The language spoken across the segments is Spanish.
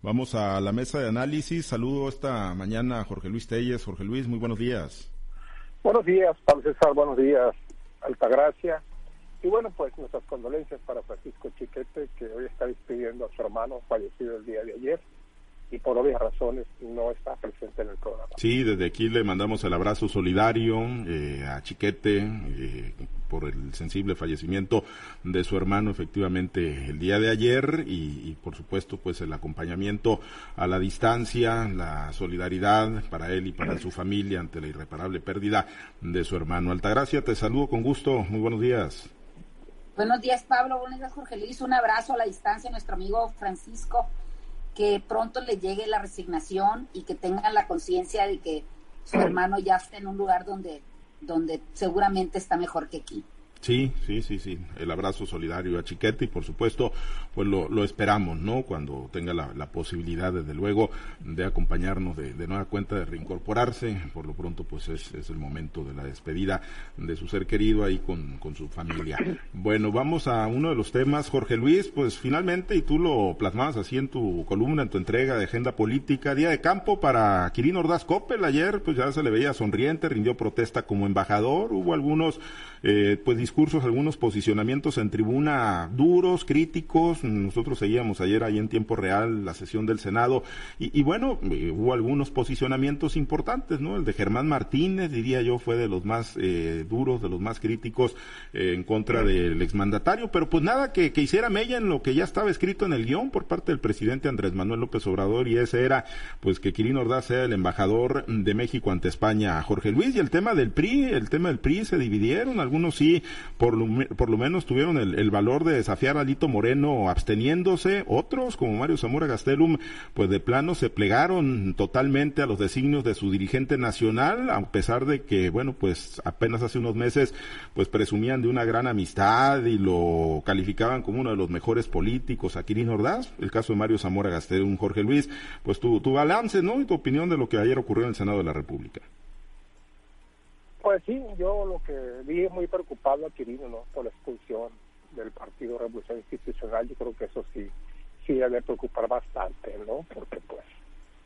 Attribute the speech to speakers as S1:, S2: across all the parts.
S1: Vamos a la mesa de análisis. Saludo esta mañana a Jorge Luis Telles. Jorge Luis, muy buenos días.
S2: Buenos días, Pablo César. Buenos días, Altagracia. Y bueno, pues nuestras condolencias para Francisco Chiquete, que hoy está despidiendo a su hermano fallecido el día de ayer y por obvias razones no está presente en el programa.
S1: Sí, desde aquí le mandamos el abrazo solidario eh, a Chiquete eh, por el sensible fallecimiento de su hermano efectivamente el día de ayer y, por supuesto pues el acompañamiento a la distancia, la solidaridad para él y para su familia ante la irreparable pérdida de su hermano. Altagracia, te saludo con gusto, muy buenos días.
S3: Buenos días Pablo, buenos días Jorge Luis, un abrazo a la distancia a nuestro amigo Francisco que pronto le llegue la resignación y que tengan la conciencia de que su hermano ya está en un lugar donde, donde seguramente está mejor que aquí.
S1: Sí, sí, sí, sí. El abrazo solidario a Chiquete y por supuesto, pues lo, lo esperamos, ¿no? Cuando tenga la, la posibilidad, desde luego, de acompañarnos de, de, nueva cuenta, de reincorporarse. Por lo pronto, pues es, es, el momento de la despedida de su ser querido ahí con, con su familia. Bueno, vamos a uno de los temas, Jorge Luis, pues finalmente, y tú lo plasmabas así en tu columna, en tu entrega de agenda política, día de campo para Quirino Ordaz Coppel. Ayer, pues ya se le veía sonriente, rindió protesta como embajador. Hubo algunos, eh, pues discursos, algunos posicionamientos en tribuna duros, críticos. Nosotros seguíamos ayer ahí en tiempo real la sesión del Senado y, y bueno, eh, hubo algunos posicionamientos importantes, ¿no? El de Germán Martínez, diría yo, fue de los más eh, duros, de los más críticos eh, en contra del exmandatario, pero pues nada que, que hiciera mella en lo que ya estaba escrito en el guion por parte del presidente Andrés Manuel López Obrador y ese era pues que Quirino Ordaz sea el embajador de México ante España, Jorge Luis, y el tema del PRI, el tema del PRI se dividieron, algunos sí por lo, por lo menos tuvieron el, valor de desafiar a Lito Moreno absteniéndose, otros como Mario Zamora Gastelum, pues de plano se plegaron totalmente a los designios de su dirigente nacional, a pesar de que, bueno, pues apenas hace unos meses, pues presumían de una gran amistad y lo calificaban como uno de los mejores políticos, a Ordaz, el caso de Mario Zamora Gastelum, Jorge Luis, pues tu, tu balance, ¿no? Y tu opinión de lo que ayer ocurrió en el Senado de la República.
S2: Pues sí, yo lo que vi es muy preocupado a Quirino, ¿no? Por la expulsión del Partido Revolución Institucional. Yo creo que eso sí, sí debe preocupar bastante, ¿no? Porque, pues,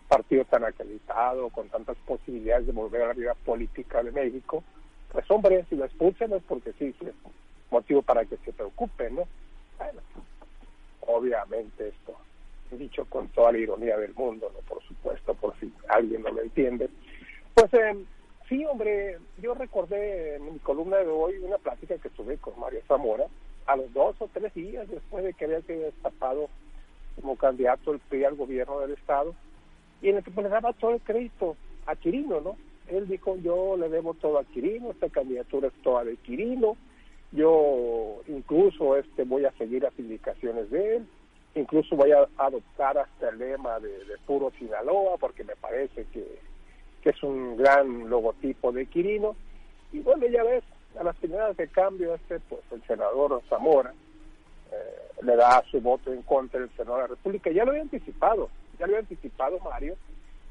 S2: partido tan acreditado, con tantas posibilidades de volver a la vida política de México, pues, hombre, si lo expulsan es porque sí, sí es motivo para que se preocupe, ¿no? Bueno, obviamente esto, dicho con toda la ironía del mundo, ¿no? Por supuesto, por si alguien no lo entiende. Pues, eh, Sí, hombre, yo recordé en mi columna de hoy una plática que tuve con Mario Zamora a los dos o tres días después de que había sido destapado como candidato el PRI al gobierno del Estado y en el que pues, le daba todo el crédito a Quirino, ¿no? Él dijo, yo le debo todo a Quirino, esta candidatura es toda de Quirino, yo incluso este voy a seguir las indicaciones de él, incluso voy a adoptar hasta el lema de, de puro Sinaloa porque me parece que que es un gran logotipo de Quirino. Y bueno, ya ves, a las primeras de cambio, este, pues el senador Zamora eh, le da su voto en contra del Senado de la República. Ya lo había anticipado, ya lo había anticipado Mario,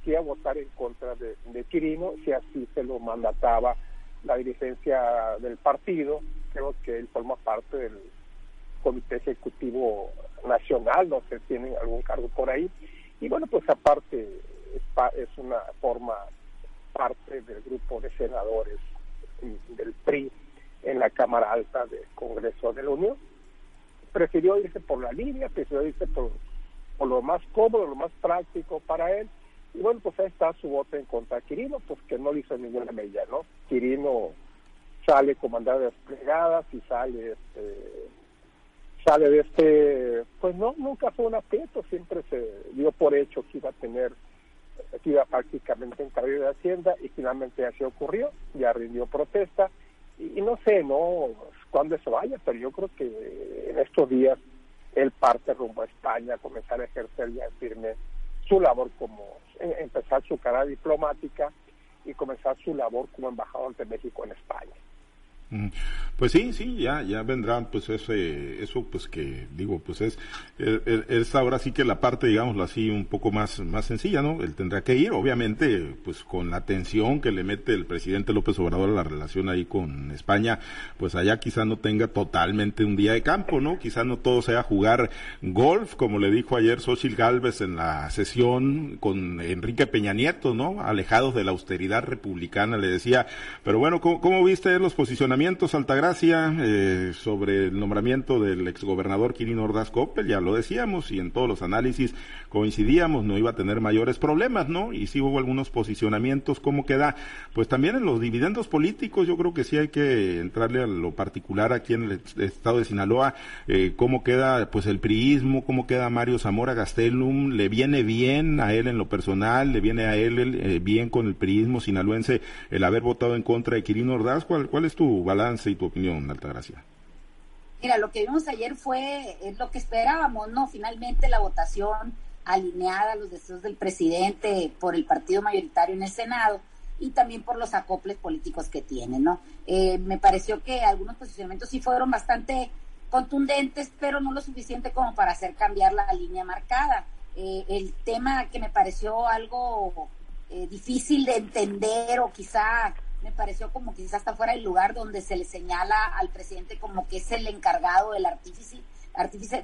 S2: que iba a votar en contra de, de Quirino si así se lo mandataba la dirigencia del partido. Creo que él forma parte del Comité Ejecutivo Nacional, no sé, tienen algún cargo por ahí. Y bueno, pues aparte es, es una forma parte del grupo de senadores del PRI en la Cámara Alta del Congreso de la Unión. Prefirió irse por la línea, prefirió irse por, por lo más cómodo, lo más práctico para él. Y bueno, pues ahí está su voto en contra de Quirino, pues que no le hizo ninguna mella, ¿no? Quirino sale comandado de desplegadas y sale este sale de este pues no nunca fue un aprieto siempre se dio por hecho que iba a tener que iba prácticamente en cabello de Hacienda y finalmente así ocurrió, ya rindió protesta y, no sé, no cuándo eso vaya, pero yo creo que en estos días él parte rumbo a España a comenzar a ejercer ya firme su labor como, empezar su carrera diplomática y comenzar su labor como embajador de México en España.
S1: Pues sí, sí, ya, ya vendrán, pues ese, eso, pues que digo, pues es, es, ahora sí que la parte, digámoslo así, un poco más, más sencilla, ¿no? Él tendrá que ir, obviamente, pues con la atención que le mete el presidente López Obrador a la relación ahí con España, pues allá quizá no tenga totalmente un día de campo, ¿no? Quizá no todo sea jugar golf, como le dijo ayer Xochitl Galvez en la sesión con Enrique Peña Nieto, ¿no? Alejados de la austeridad republicana, le decía, pero bueno, ¿cómo, cómo viste los posicionamientos Altagracia, eh, sobre el nombramiento del exgobernador Quirino Ordaz Coppel, ya lo decíamos, y en todos los análisis coincidíamos, no iba a tener mayores problemas, ¿no? Y sí hubo algunos posicionamientos, ¿cómo queda? Pues también en los dividendos políticos, yo creo que sí hay que entrarle a lo particular aquí en el estado de Sinaloa, eh, cómo queda, pues el priismo, cómo queda Mario Zamora Gastelum, le viene bien a él en lo personal, le viene a él eh, bien con el priismo sinaloense el haber votado en contra de Quirino Ordaz, ¿cuál, cuál es tu balance y tu opinión, Altagracia?
S3: Mira, lo que vimos ayer fue lo que esperábamos, ¿no? Finalmente la votación alineada a los deseos del presidente por el partido mayoritario en el Senado y también por los acoples políticos que tiene, ¿no? Eh, me pareció que algunos posicionamientos sí fueron bastante contundentes, pero no lo suficiente como para hacer cambiar la línea marcada. Eh, el tema que me pareció algo eh, difícil de entender o quizá me pareció como quizás hasta fuera el lugar donde se le señala al presidente como que es el encargado del artífice,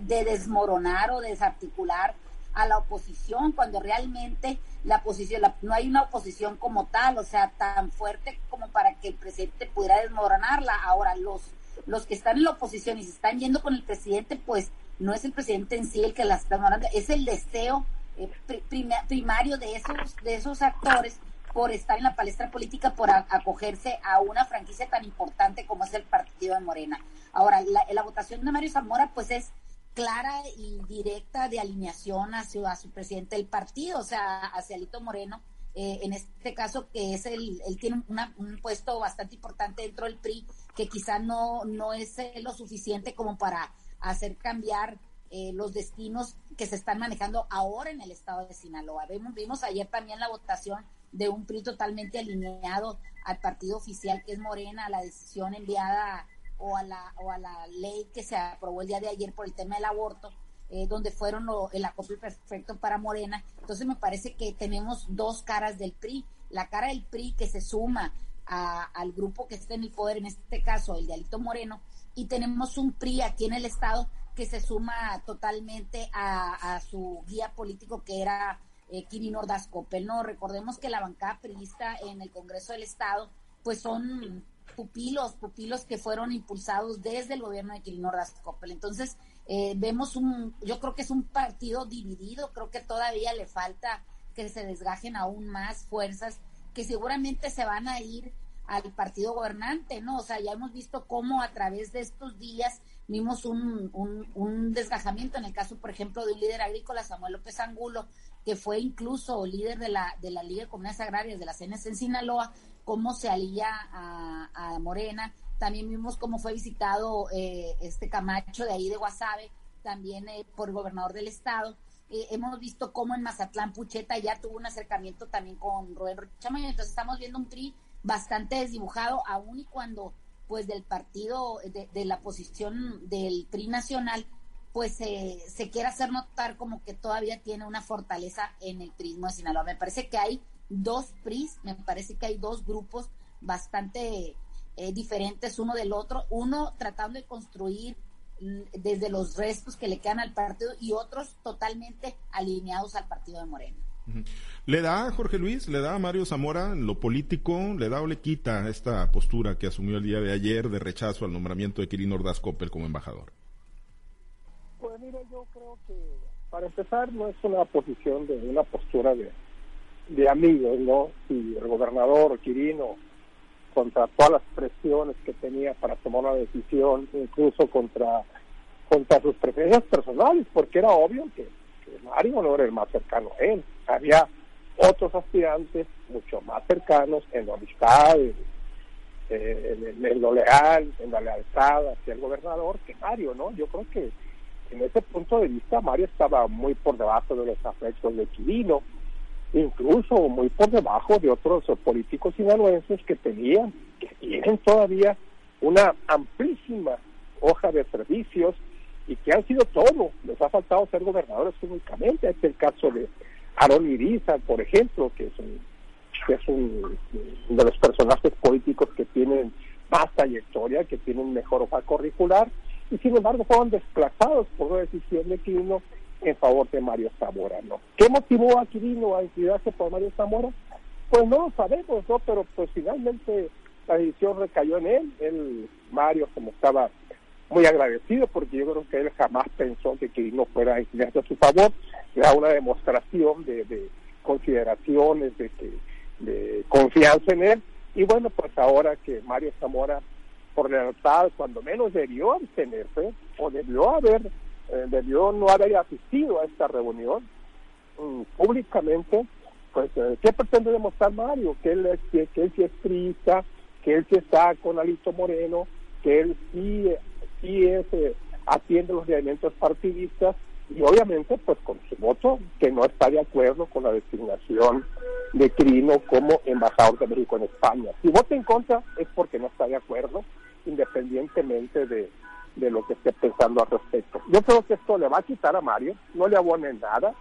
S3: de desmoronar o desarticular a la oposición cuando realmente la oposición, no hay una oposición como tal, o sea, tan fuerte como para que el presidente pudiera desmoronarla. Ahora, los, los que están en la oposición y se están yendo con el presidente, pues no es el presidente en sí el que la está desmoronando, es el deseo eh, primario de esos, de esos actores por estar en la palestra política, por acogerse a una franquicia tan importante como es el partido de Morena. Ahora, la, votación de Mario Zamora, pues es clara y directa de alineación hacia su presidente del partido, o sea, hacia Alito Moreno, eh, en este caso que es el, él tiene un puesto bastante importante dentro del PRI, que quizá no, no es eh, lo suficiente como para hacer cambiar eh, los destinos que se están manejando ahora en el estado de Sinaloa. Vimos, vimos ayer también la votación de un PRI totalmente alineado al partido oficial que es Morena, a la decisión enviada o a la, o a la ley que se aprobó el día de ayer por el tema del aborto, eh, donde fueron el acopio perfecto para Morena. Entonces me parece que tenemos dos caras del PRI. La cara del PRI que se suma al grupo que está en el poder, en este caso el de Alito Moreno, y tenemos un PRI aquí en el Estado que se suma totalmente a, a su guía político que era eh, Quirino Ordaz ¿no? Recordemos que la bancada priista en el Congreso del Estado, pues son pupilos, pupilos que fueron impulsados desde el gobierno de Quirino Ordaz Entonces, eh, vemos un, yo creo que es un partido dividido, creo que todavía le falta que se desgajen aún más fuerzas que seguramente se van a ir al partido gobernante, ¿no? O sea, ya hemos visto cómo a través de estos días vimos un, un, un, desgajamiento en el caso, por ejemplo, de un líder agrícola, Samuel López Angulo, que fue incluso líder de la, de la Liga de Comunidades Agrarias de la CNS en Sinaloa, cómo se alía a, Morena. También vimos cómo fue visitado eh, este Camacho de ahí de Guasave, también eh, por gobernador del estado. Eh, hemos visto cómo en Mazatlán Pucheta ya tuvo un acercamiento también con Rubén Chamayo. Entonces estamos viendo un PRI bastante desdibujado, aún y cuando pues del partido, de, de la posición del PRI nacional, pues se quiere hacer notar como que todavía tiene una fortaleza en el prismo de Sinaloa. Me parece que hay dos PRIs, me parece que hay dos grupos bastante eh, diferentes uno del otro, uno tratando de construir mm, desde los restos que le quedan al partido y otros totalmente alineados al partido de Morena.
S1: ¿Le da Jorge Luis, le da a Mario Zamora lo político, le da o le quita esta postura que asumió el día de ayer de rechazo al nombramiento de Quirino Ordaz Coppel como embajador?
S2: Pues yo creo que para empezar no es una posición de una postura de, de amigos, ¿no? Si el gobernador Quirino, contra todas las presiones que tenía para tomar una decisión, incluso contra, contra sus preferencias personales, porque era obvio que, Mario no era el más cercano a él. Había otros aspirantes mucho más cercanos en la amistad, en, en, lo leal, en la lealtad hacia el gobernador que Mario, ¿no? Yo creo que en ese punto de vista Mario estaba muy por debajo de los afectos de Quirino, incluso muy por debajo de otros políticos sinaloenses que tenían, que tienen todavía una amplísima hoja de servicios y que han sido todo. Les ha faltado ser gobernadores únicamente. Este es el caso de Aaron Iriza, por ejemplo, que es un, que es un, de los personajes políticos que tienen más trayectoria, que tienen mejor hoja curricular, y sin embargo fueron desplazados por una decisión de Quirino en favor de Mario Zamora, ¿no? ¿Qué motivó a Quirino a inclinarse por Mario Zamora? Pues no lo sabemos, ¿no? Pero pues finalmente la decisión recayó en él. Él, Mario, como estaba muy agradecido, porque yo creo que él jamás pensó que Quirino fuera a inclinarse a su favor. Era una demostración de, de consideraciones, de, que, de confianza en él. Y bueno, pues ahora que Mario Zamora, por lealtad, cuando menos debió abstenerse, o debió haber, eh, debió no haber asistido a esta reunión mm, públicamente, pues, eh, ¿qué pretende demostrar Mario? Que él, que, que él sí es triste, que él sí está con Alito Moreno, que él sí, sí es, eh, atiende los lineamientos partidistas y obviamente pues con su voto que no está de acuerdo con la designación de Crino como embajador de México en España. Si vota en contra es porque no está de acuerdo, independientemente de, de lo que esté pensando al respecto. Yo creo que esto le va a quitar a Mario, no le abone nada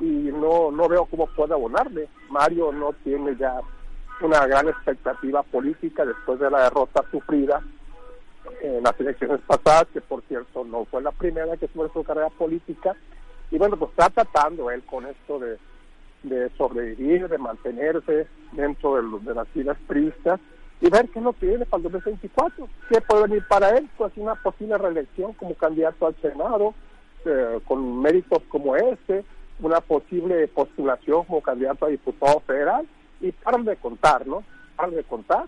S2: y no, no veo cómo puede abonarle. Mario no tiene ya una gran expectativa política después de la derrota sufrida en las elecciones pasadas, que por cierto no fue la primera que tuvo su carrera política. Y bueno, pues está tratando él con esto de, de sobrevivir, de mantenerse dentro de, de las filas pristas y ver qué es lo que viene para el 2024. ¿Qué puede venir para él? Pues una posible reelección como candidato al Senado, eh, con méritos como este, una posible postulación como candidato a diputado federal, y para de contar, ¿no? Para de contar.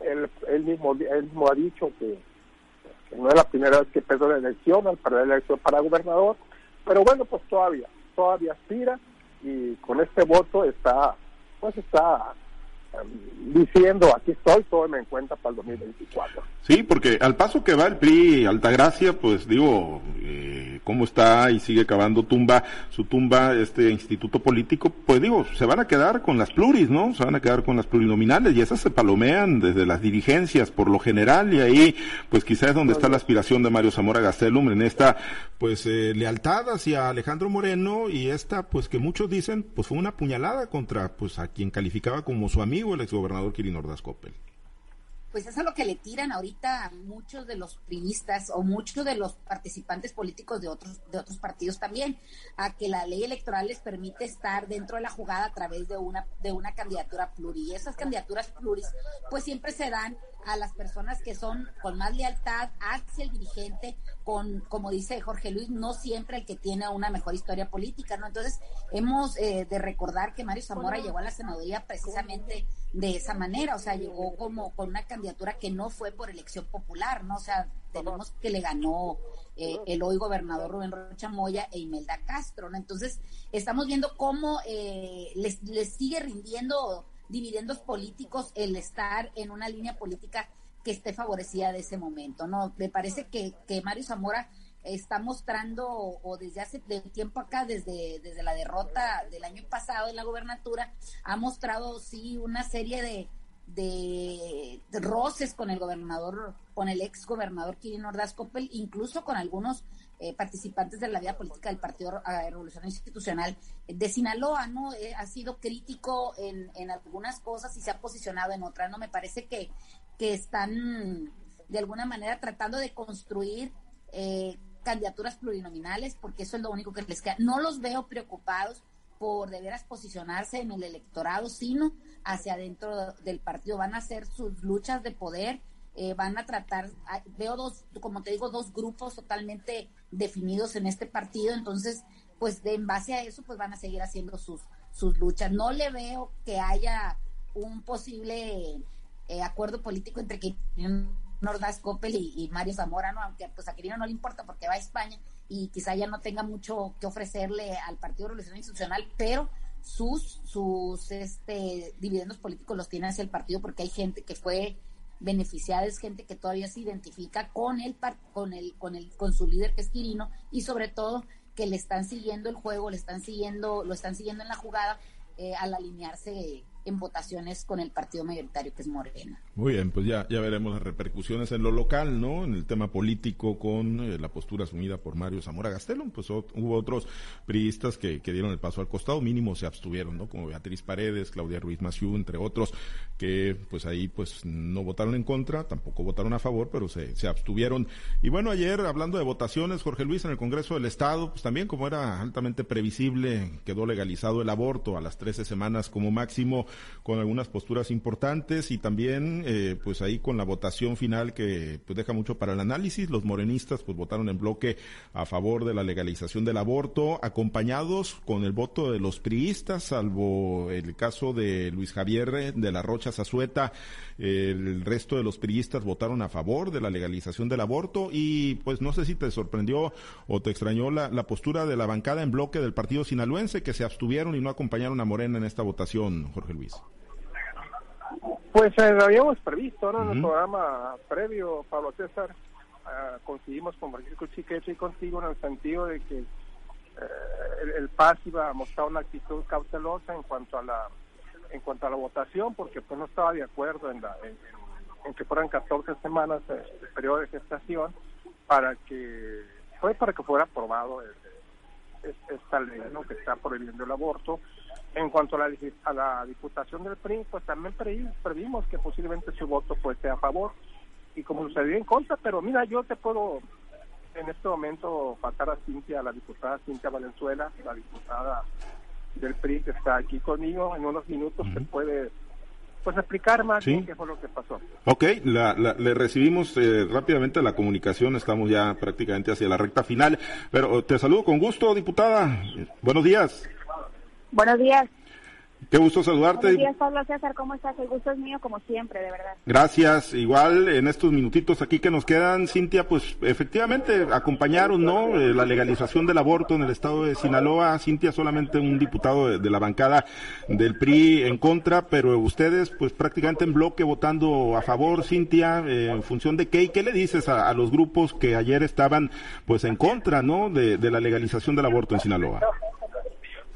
S2: Él, él, mismo, él mismo ha dicho que no es la primera vez que perdió la elección, al perder la elección para gobernador, pero bueno, pues todavía, todavía aspira y con este voto está, pues está diciendo aquí estoy, tómeme en cuenta para el 2024.
S1: Sí, porque al paso que va el PRI Altagracia, pues digo, eh, cómo está y sigue cavando tumba, su tumba, este instituto político, pues digo, se van a quedar con las pluris, ¿no? Se van a quedar con las plurinominales y esas se palomean desde las dirigencias por lo general y ahí, pues quizás es donde está la aspiración de Mario Zamora Gastelum en esta, pues, eh, lealtad hacia Alejandro Moreno y esta, pues que muchos dicen, pues fue una puñalada contra, pues, a quien calificaba como su amigo el exgobernador Kirin Ordaz Coppel
S3: pues eso es lo que le tiran ahorita a muchos de los priistas o muchos de los participantes políticos de otros de otros partidos también a que la ley electoral les permite estar dentro de la jugada a través de una de una candidatura pluris y esas candidaturas pluris pues siempre se dan a las personas que son con más lealtad hacia el dirigente, con, como dice Jorge Luis, no siempre el que tiene una mejor historia política, ¿no? Entonces, hemos eh, de recordar que Mario Zamora llegó a la senaduría precisamente de esa manera, o sea, llegó como con una candidatura que no fue por elección popular, ¿no? O sea, tenemos que le ganó eh, el hoy gobernador Rubén Rocha Moya e Imelda Castro, ¿no? Entonces, estamos viendo cómo eh, les, les sigue rindiendo dividendos políticos el estar en una línea política que esté favorecida de ese momento, ¿no? Me parece que, que Mario Zamora está mostrando, o, desde hace tiempo acá, desde, desde la derrota del año pasado en la gobernatura, ha mostrado, sí, una serie de, de, roces con el gobernador, con el ex gobernador Kirin Ordaz Coppel, incluso con algunos eh, participantes de la vida política del Partido eh, Revolución Institucional de Sinaloa, ¿no? Eh, ha sido crítico en, en, algunas cosas y se ha posicionado en otras, ¿no? Me parece que, que están de alguna manera tratando de construir candidaturas plurinominales, porque eso es lo único que les queda. No los veo preocupados por de veras posicionarse en el electorado, sino hacia adentro del partido. Van a hacer sus luchas de poder eh, van a tratar, ah, veo dos, como te digo, dos grupos totalmente definidos en este partido, entonces, pues de, en base a eso, pues van a seguir haciendo sus, sus luchas. No le veo que haya un posible eh, acuerdo político entre Nordaz Coppel y, Mario Zamora, ¿no? aunque pues a Quirino no le importa porque va a España y quizá ya no tenga mucho que ofrecerle al Partido Revolución Institucional, pero sus, sus este, dividendos políticos los tiene hacia el partido porque hay gente que fue beneficiada es gente que todavía se identifica con el con el con el con su líder que es Quirino y sobre todo que le están siguiendo el juego, le están siguiendo lo están siguiendo en la jugada eh, al alinearse en votaciones con el partido mayoritario que es Morena.
S1: Muy bien, pues ya, ya veremos las repercusiones en lo local, ¿no? En el tema político con eh, la postura asumida por Mario Zamora Gastelum, pues hubo otros priistas que, que, dieron el paso al costado, mínimo se abstuvieron, ¿no? Como Beatriz Paredes, Claudia Ruiz Maciú, entre otros, que pues ahí pues no votaron en contra, tampoco votaron a favor, pero se, se abstuvieron. Y bueno, ayer hablando de votaciones, Jorge Luis, en el Congreso del Estado, pues también como era altamente previsible, quedó legalizado el aborto a las 13 semanas como máximo con algunas posturas importantes y también eh, pues ahí con la votación final que pues deja mucho para el análisis. Los morenistas pues votaron en bloque a favor de la legalización del aborto, acompañados con el voto de los priistas, salvo el caso de Luis Javier de la Rocha Zazueta. El resto de los priistas votaron a favor de la legalización del aborto y pues no sé si te sorprendió o te extrañó la, la postura de la bancada en bloque del partido sinaloense que se abstuvieron y no acompañaron a Morena en esta votación, Jorge Luis.
S2: Pues eh, lo habíamos previsto, ¿no? En el programa previo, Pablo César, uh, conseguimos convertir con Chiquete y contigo en el sentido de que uh, el, PAS iba a mostrar una actitud cautelosa en cuanto a la en cuanto a la votación, porque pues no estaba de acuerdo en, la, en, que fueran 14 semanas de, periodo de gestación para que fue para que fuera aprobado esta ley ¿no? que está prohibiendo el aborto en cuanto a la, a la diputación del PRI, pues también previmos que posiblemente su voto fuese a favor y como sucedió en contra, pero mira, yo te puedo en este momento pasar a Cintia, la diputada Cintia Valenzuela, la diputada del PRI que está aquí conmigo, en unos minutos te puede pues explicar más qué fue lo que pasó.
S1: Ok, le recibimos eh, rápidamente la comunicación, estamos ya prácticamente hacia la recta final, pero te saludo con gusto, diputada. Buenos días.
S4: Buenos días.
S1: Qué gusto saludarte.
S4: Buenos días, Pablo César, ¿cómo estás? El gusto es mío, como siempre, de verdad.
S1: Gracias. Igual, en estos minutitos aquí que nos quedan, Cintia, pues efectivamente acompañaron, ¿no? Eh, la legalización del aborto en el estado de Sinaloa. Cintia, solamente un diputado de, la bancada del PRI en contra, pero ustedes, pues prácticamente en bloque votando a favor, Cintia, eh, en función de qué. ¿Y qué le dices a, los grupos que ayer estaban, pues en contra, ¿no? De, de la legalización del aborto en Sinaloa.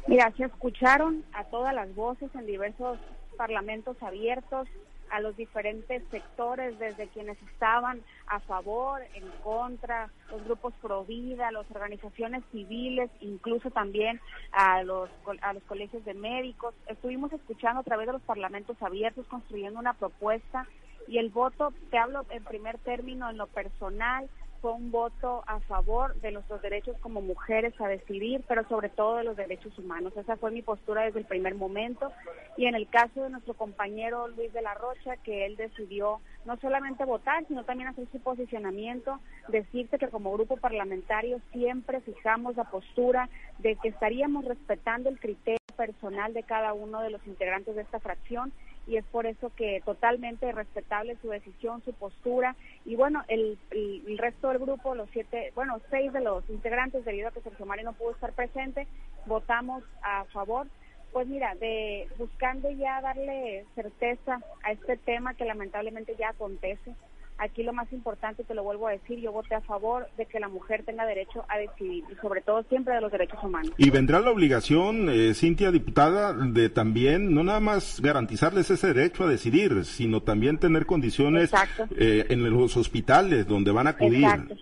S4: Mira, se escucharon a todas las voces en diversos parlamentos abiertos, a los diferentes sectores, desde quienes estaban a favor, en contra, los grupos pro vida, las organizaciones civiles, incluso también a los, a los colegios de médicos. Estuvimos escuchando a través de los parlamentos abiertos, construyendo una propuesta y el voto, te hablo en primer término en lo personal, un voto a favor de nuestros derechos como mujeres a decidir, pero sobre todo de los derechos humanos. Esa fue mi postura desde el primer momento. Y en el caso de nuestro compañero Luis de la Rocha, que él decidió no solamente votar, sino también hacer su posicionamiento, decirte que como grupo parlamentario siempre fijamos la postura de que estaríamos respetando el criterio personal de cada uno de los integrantes de esta fracción y es por eso que totalmente respetable su decisión, su postura y bueno, el, el, resto del grupo, los siete, bueno, seis de los integrantes debido a que Sergio Mario no pudo estar presente, votamos a favor. Pues mira, de buscando ya darle certeza a este tema que lamentablemente ya acontece, Aquí lo más importante, te lo vuelvo a decir, yo voté a favor de que la mujer tenga derecho a decidir y sobre todo siempre de los derechos humanos.
S1: Y vendrá la obligación, eh, Cintia, diputada, de también no nada más garantizarles ese derecho a decidir, sino también tener condiciones eh, en los hospitales donde van a acudir. Exacto.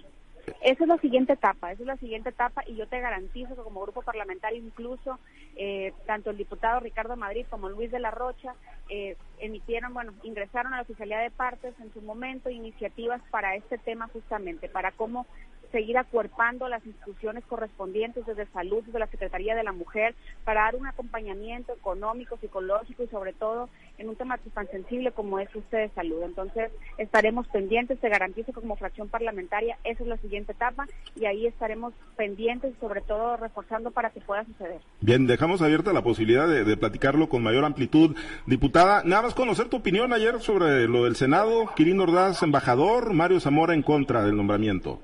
S4: Esa es la siguiente etapa, esa es la siguiente etapa y yo te garantizo que como grupo parlamentario incluso eh, tanto el diputado Ricardo Madrid como Luis de la Rocha eh, emitieron, bueno, ingresaron a la oficialidad de partes en su momento iniciativas para este tema justamente, para cómo seguir acuerpando las instituciones correspondientes desde salud, desde la Secretaría de la Mujer, para dar un acompañamiento económico, psicológico y sobre todo en un tema tan sensible como es usted de salud. Entonces estaremos pendientes, se garantiza que como fracción parlamentaria esa es la siguiente etapa y ahí estaremos pendientes y sobre todo reforzando para que pueda suceder.
S1: Bien, dejamos abierta la posibilidad de, de platicarlo con mayor amplitud. Diputada, nada más conocer tu opinión ayer sobre lo del Senado, Quirino Ordaz, embajador, Mario Zamora en contra del nombramiento.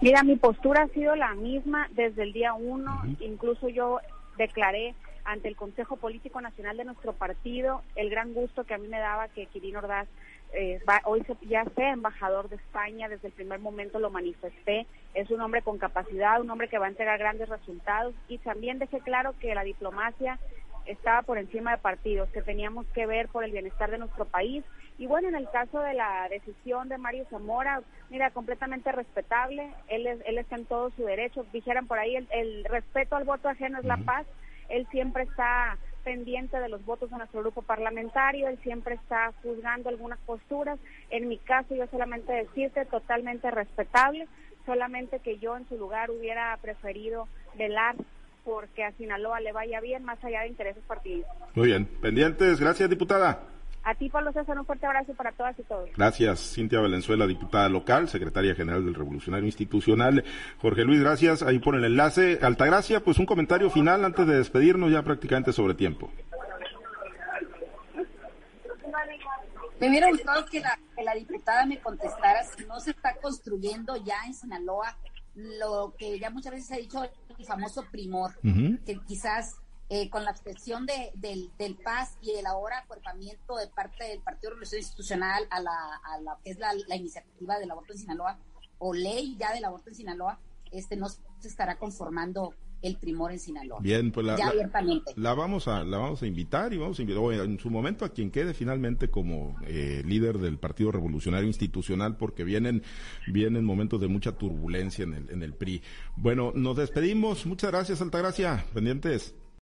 S4: Mira, mi postura ha sido la misma desde el día uno, incluso yo declaré ante el Consejo Político Nacional de nuestro partido el gran gusto que a mí me daba que Quirino Ordaz eh, hoy ya sea embajador de España, desde el primer momento lo manifesté, es un hombre con capacidad, un hombre que va a entregar grandes resultados. Y también dejé claro que la diplomacia estaba por encima de partidos, que teníamos que ver por el bienestar de nuestro país. Y bueno, en el caso de la decisión de Mario Zamora, mira, completamente respetable, él, él está en todo su derecho, dijeran por ahí, el, el respeto al voto ajeno es la paz, él siempre está pendiente de los votos de nuestro grupo parlamentario, él siempre está juzgando algunas posturas, en mi caso yo solamente decirte totalmente respetable, solamente que yo en su lugar hubiera preferido velar porque a Sinaloa le vaya bien más allá de intereses partidistas.
S1: Muy bien, pendientes, gracias diputada.
S4: A ti, Pablo César, un fuerte abrazo para todas y todos.
S1: Gracias, Cintia Valenzuela, diputada local, secretaria general del Revolucionario Institucional. Jorge Luis, gracias. Ahí por el enlace. Altagracia, pues un comentario final antes de despedirnos ya prácticamente sobre tiempo.
S3: Me hubiera gustado que la, que la diputada me contestara si no se está construyendo ya en Sinaloa lo que ya muchas veces se ha dicho, el famoso primor, que quizás eh, con la abstención de, del, del PAS y el ahora acuerpamiento de parte del Partido de Revolución Institucional a la, a la que es la, la, iniciativa del aborto en Sinaloa, o ley ya del aborto en Sinaloa, este no se estará conformando el primor en Sinaloa.
S1: Bien, pues la, la, vamos a la vamos a invitar y vamos a invitar en su momento a quien quede finalmente como eh, líder del Partido Revolucionario Institucional porque vienen vienen momentos de mucha turbulencia en el en el PRI. Bueno, nos despedimos. Muchas gracias, Altagracia. Pendientes.